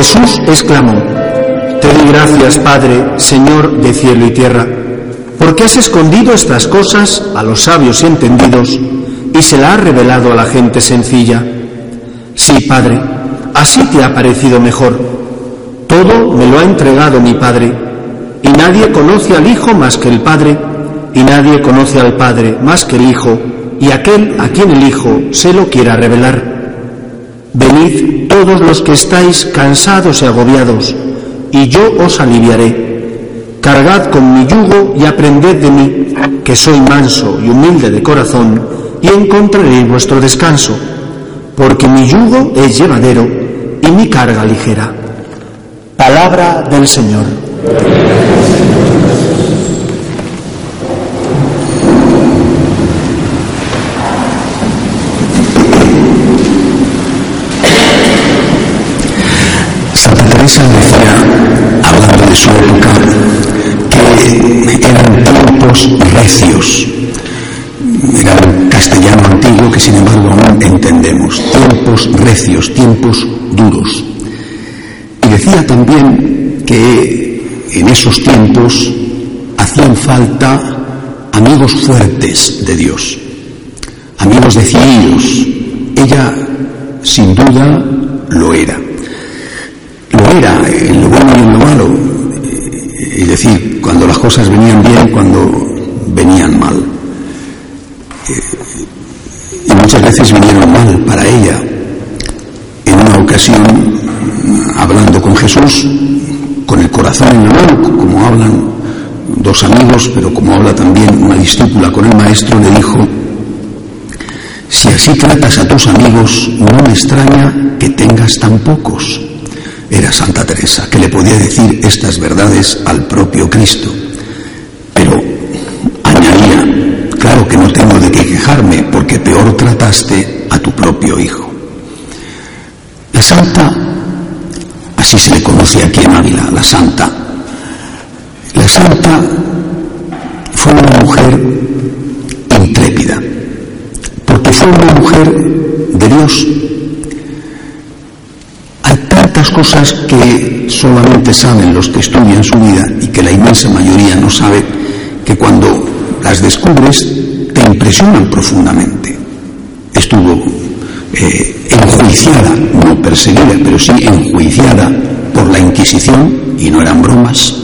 Jesús exclamó, Te doy gracias, Padre, Señor de cielo y tierra, porque has escondido estas cosas a los sabios y entendidos y se la has revelado a la gente sencilla. Sí, Padre, así te ha parecido mejor. Todo me lo ha entregado mi Padre, y nadie conoce al Hijo más que el Padre, y nadie conoce al Padre más que el Hijo, y aquel a quien el Hijo se lo quiera revelar. Venid todos los que estáis cansados y agobiados, y yo os aliviaré. Cargad con mi yugo y aprended de mí, que soy manso y humilde de corazón, y encontraréis vuestro descanso, porque mi yugo es llevadero y mi carga ligera. Palabra del Señor. Santa Teresa decía, hablando de su época, que tiempos recios. Era un castellano antiguo que sin embargo aún entendemos. Tiempos recios, tiempos duros. Y decía también que en esos tiempos hacían falta amigos fuertes de Dios, amigos decididos. Ella, sin duda, lo era. Lo era en lo bueno y en lo malo. Es decir, cuando las cosas venían bien, cuando venían mal. Y muchas veces vinieron mal para ella. En una ocasión, hablando con Jesús, con el corazón en la mano, como hablan dos amigos, pero como habla también una discípula con el maestro, le dijo, si así tratas a tus amigos, no me extraña que tengas tan pocos. Era Santa Teresa, que le podía decir estas verdades al propio Cristo. Pero añadía, claro que no porque peor trataste a tu propio hijo. La Santa, así se le conoce aquí en Ávila, la Santa, la Santa fue una mujer intrépida, porque fue una mujer de Dios. Hay tantas cosas que solamente saben los que estudian su vida y que la inmensa mayoría no sabe, que cuando las descubres impresionan profundamente. Estuvo eh, enjuiciada, no perseguida, pero sí enjuiciada por la Inquisición, y no eran bromas.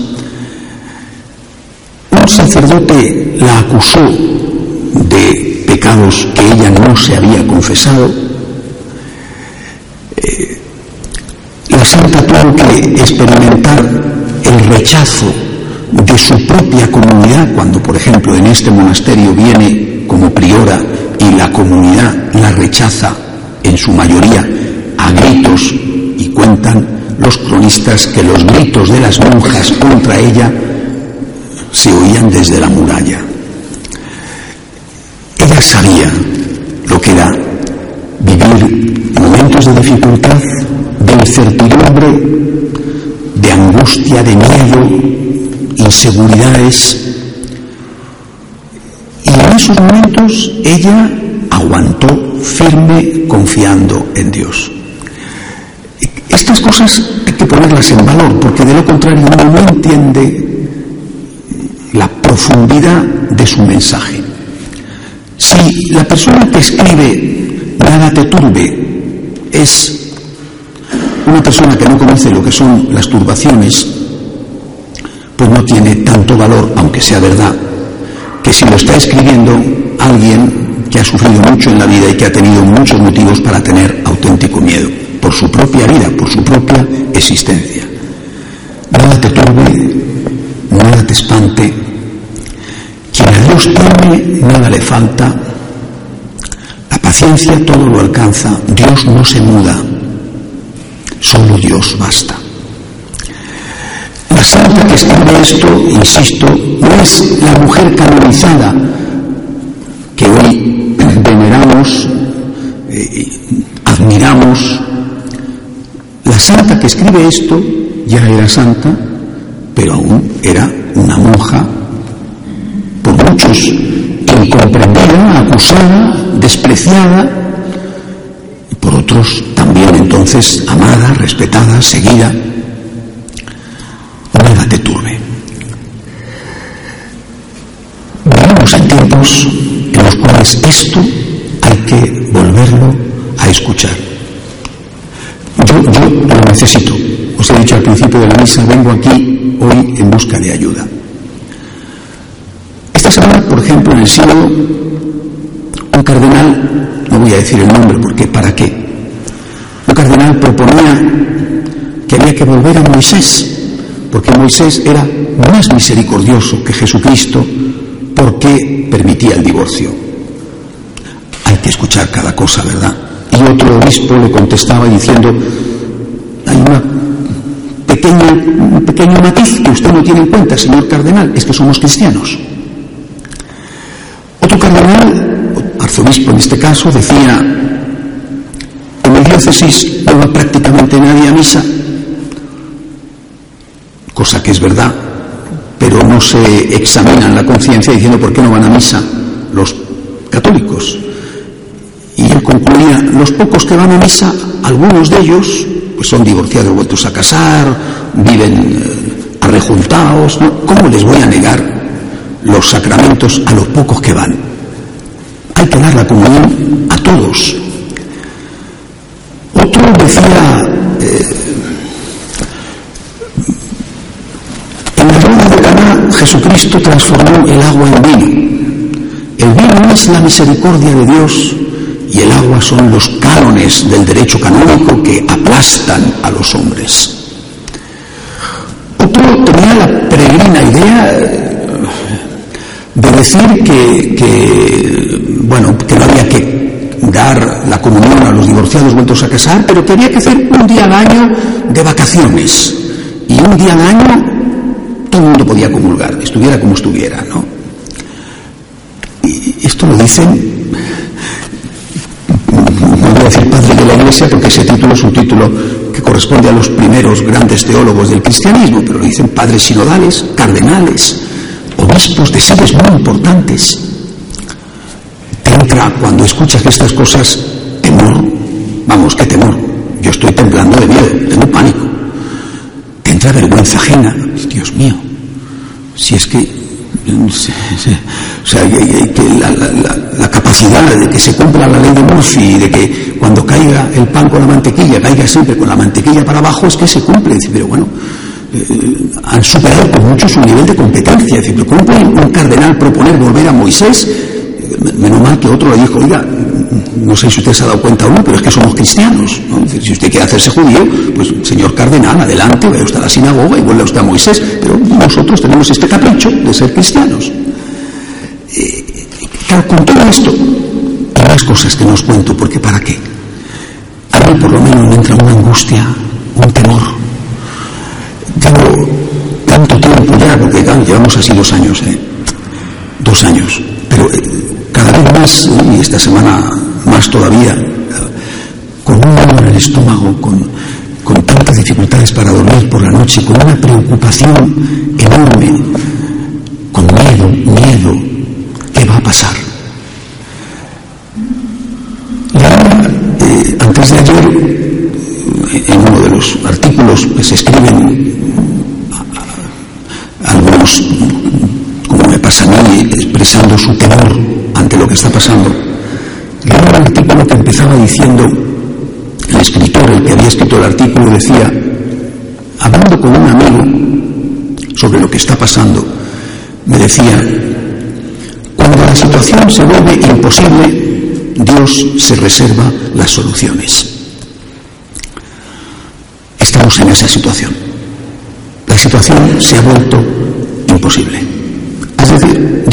Un sacerdote la acusó de pecados que ella no se había confesado. Eh, la santa tuvo que experimentar el rechazo de su propia comunidad cuando, por ejemplo, en este monasterio viene como priora y la comunidad la rechaza en su mayoría a gritos y cuentan los cronistas que los gritos de las monjas contra ella se oían desde la muralla. Ella sabía lo que era vivir momentos de dificultad, de incertidumbre, de angustia, de miedo, inseguridades. Esos momentos ella aguantó firme confiando en Dios. Estas cosas hay que ponerlas en valor porque de lo contrario uno no entiende la profundidad de su mensaje. Si la persona que escribe nada te turbe es una persona que no conoce lo que son las turbaciones, pues no tiene tanto valor, aunque sea verdad, que si lo está escribiendo alguien que ha sufrido mucho en la vida y que ha tenido muchos motivos para tener auténtico miedo, por su propia vida, por su propia existencia. Nada te turbe, nada te espante. Quien a Dios teme, nada le falta. La paciencia todo lo alcanza. Dios no se muda. Solo Dios basta. La que escribe esto, insisto, no es la mujer canonizada que hoy veneramos, eh, admiramos. La santa que escribe esto ya era santa, pero aún era una monja, por muchos incomprendida, acusada, despreciada, y por otros también entonces amada, respetada, seguida. Nada te turbe. Vivimos en tiempos en los cuales esto hay que volverlo a escuchar. Yo, lo necesito. Os he dicho al principio de la misa, vengo aquí hoy en busca de ayuda. Esta semana, por ejemplo, en el siglo, un cardenal, no voy a decir el nombre porque ¿para qué? Un cardenal proponía que había que volver a Moisés, porque Moisés era más misericordioso que Jesucristo porque permitía el divorcio. Hay que escuchar cada cosa, ¿verdad? Y otro obispo le contestaba diciendo, hay una pequeña, un pequeño matiz que usted no tiene en cuenta, señor cardenal, es que somos cristianos. Otro cardenal, arzobispo en este caso, decía, en mi diócesis no va prácticamente nadie a misa, cosa que es verdad, pero no se examinan la conciencia diciendo por qué no van a misa los católicos. Y él concluía, los pocos que van a misa, algunos de ellos pues son divorciados, vueltos a casar, viven eh, arrejuntados, ¿cómo les voy a negar los sacramentos a los pocos que van? Hay que dar la comunión a todos. Otro decía, eh, en la boda de Jesucristo transformó el agua en vino. El vino es la misericordia de Dios y el agua son los cánones del derecho canónico que aplastan a los hombres. Otro tenía la peregrina idea de decir que, bueno, que no había que dar la comunión a los divorciados vueltos a casar, pero que había que hacer un día al año de vacaciones. Y un día al año todo el mundo podía comulgar, estuviera como estuviera, ¿no? Y esto lo dicen no voy a decir padre de la Iglesia porque ese título es un título que corresponde a los primeros grandes teólogos del cristianismo, pero lo dicen padres sinodales, cardenales, obispos de seres muy importantes. Te entra cuando escuchas estas cosas temor, vamos, qué temor. Yo estoy temblando de miedo, tengo pánico. Te entra vergüenza ajena, Dios mío. Si es que o sea, la, capacidad de que se cumpla la ley de Murphy y de que cuando caiga el pan con la mantequilla, caiga siempre con la mantequilla para abajo, es que se cumple. Pero bueno, eh, han superado por mucho su nivel de competencia. Es decir, ¿cómo puede un cardenal proponer volver a Moisés? Menos mal que otro le dijo, oiga, no sé si usted se ha dado cuenta o no, pero es que somos cristianos. Si usted quiere hacerse judío, pues señor cardenal, adelante, vaya usted a la sinagoga y vuelve usted a Moisés. Pero nosotros tenemos este capricho de ser cristianos. Eh, con todo esto, más cosas que no os cuento, porque ¿para qué? A mí por lo menos me entra una angustia, un temor. Llevo tanto tiempo ya, porque llevamos así dos años, ¿eh? Dos años. Y esta semana más todavía, con un dolor en el estómago, con, con tantas dificultades para dormir por la noche, con una preocupación enorme, con miedo, miedo, ¿qué va a pasar? Y eh, antes de ayer, en uno de los artículos se escriben algunos, como me pasa a mí, expresando su temor lo que está pasando. Leí un artículo que empezaba diciendo, el escritor, el que había escrito el artículo, decía, hablando con un amigo sobre lo que está pasando, me decía, cuando la situación se vuelve imposible, Dios se reserva las soluciones. Estamos en esa situación. La situación se ha vuelto imposible.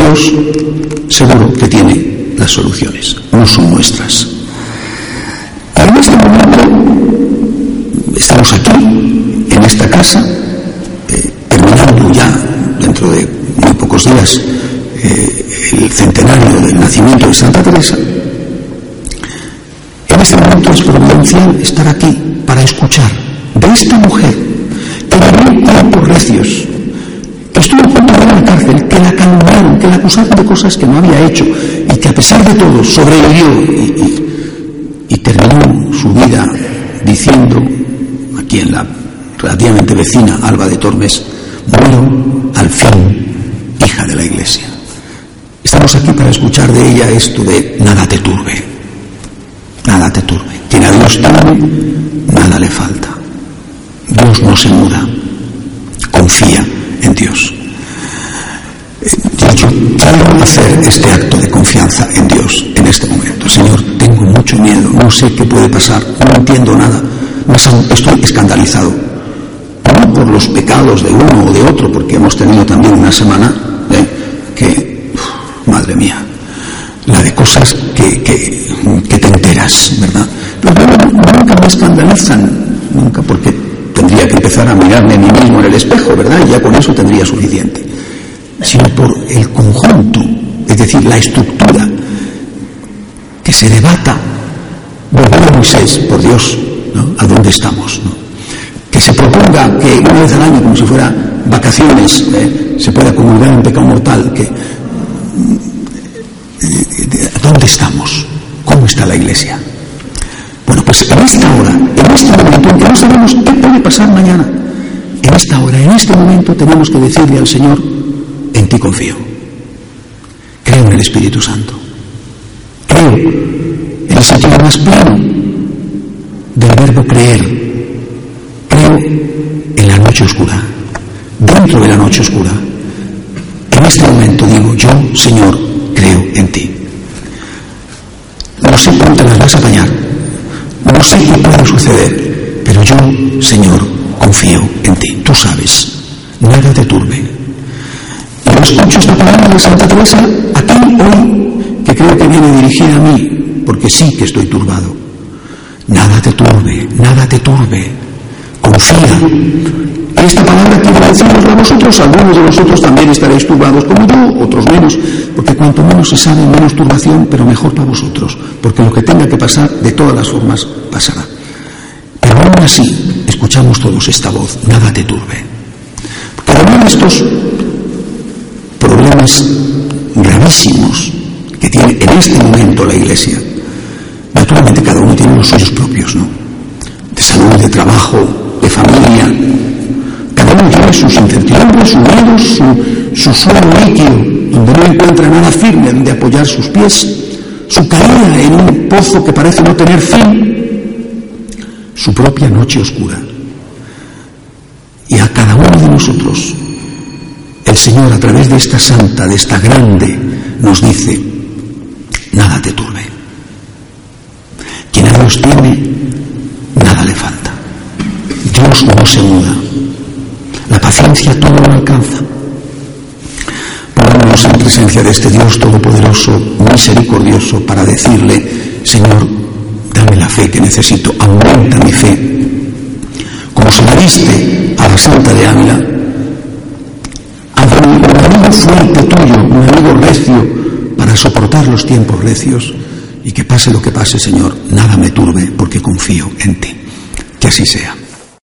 Dios seguro que tiene las soluciones, no son nuestras. En este momento estamos aquí, en esta casa, eh, terminando ya dentro de muy pocos días eh, el centenario del nacimiento de Santa Teresa. En este momento es providencial estar aquí para escuchar de esta mujer que vivió tiempos recios, que estuvo a punto de la cárcel, que la calmaron, que la acusaron de cosas que no había hecho y que a pesar de todo sobrevivió y, terminó su vida diciendo, aquí en la relativamente vecina Alba de Tormes, muero al fin, hija de la Iglesia. Estamos aquí para escuchar de ella esto de nada te turbe, nada te turbe. Quien a Dios teme, nada le falta. Dios no se muda, confía en Dios. Yo quiero hacer este acto de confianza en Dios en este momento. Señor, tengo mucho miedo, no sé qué puede pasar, no entiendo nada, estoy escandalizado. No por los pecados de uno o de otro, porque hemos tenido también una semana ¿eh? que, madre mía, la de cosas que, que, te enteras, ¿verdad? Pero nunca me escandalizan, nunca, porque que empezar a mirarme a mí mismo en el espejo, ¿verdad? Y ya con eso tendría suficiente. Sino por el conjunto, es decir, la estructura, que se debata, volver a Moisés, por Dios. ¿A dónde estamos? Que se proponga que una vez al año, como si fuera vacaciones, ¿eh? se pueda comulgar un pecado mortal, que ¿Dónde estamos? ¿Cómo está la iglesia? Pues en esta hora, en este momento en que no sabemos qué puede pasar mañana, en esta hora, en este momento tenemos que decirle al Señor, en ti confío. Creo en el Espíritu Santo. Creo en el sentido más pleno del verbo creer. Creo en la noche oscura, dentro de la noche oscura. En este momento digo, yo, Señor, creo en ti. No sé te las vas a apañar, no sé qué puede suceder, pero yo, Señor, confío en ti. Tú sabes, nada te turbe. Y escucho esta palabra de Santa Teresa aquí hoy, que creo que viene dirigida a mí, porque sí que estoy turbado. Nada te turbe, nada te turbe. Confía. Esta palabra quiere decirnos a vosotros, algunos de vosotros también estaréis turbados como yo, otros menos, porque cuanto menos se sabe, menos turbación, pero mejor para vosotros, porque lo que tenga que pasar, de todas las formas, pasará. Pero aún así, escuchamos todos esta voz, nada te turbe. Porque de estos problemas gravísimos que tiene en este momento la Iglesia, naturalmente cada uno tiene los suyos propios, ¿no? De salud, de trabajo, de familia, tiene sus incertidumbres, sus miedos, su, su suelo líquido, donde no encuentra nada firme donde apoyar sus pies, su caída en un pozo que parece no tener fin, su propia noche oscura. Y a cada uno de nosotros, el Señor a través de esta santa, de esta grande, nos dice, nada te turbe. Quien a Dios tiene, nada le falta. Dios no se muda. La paciencia todo lo alcanza. Pongámonos en presencia de este Dios todopoderoso, misericordioso, para decirle, Señor, dame la fe que necesito, aumenta mi fe. Como se la diste a la Santa de Ávila, hazme un amigo fuerte tuyo, un amigo recio, para soportar los tiempos recios y que pase lo que pase, Señor, nada me turbe porque confío en ti. Que así sea.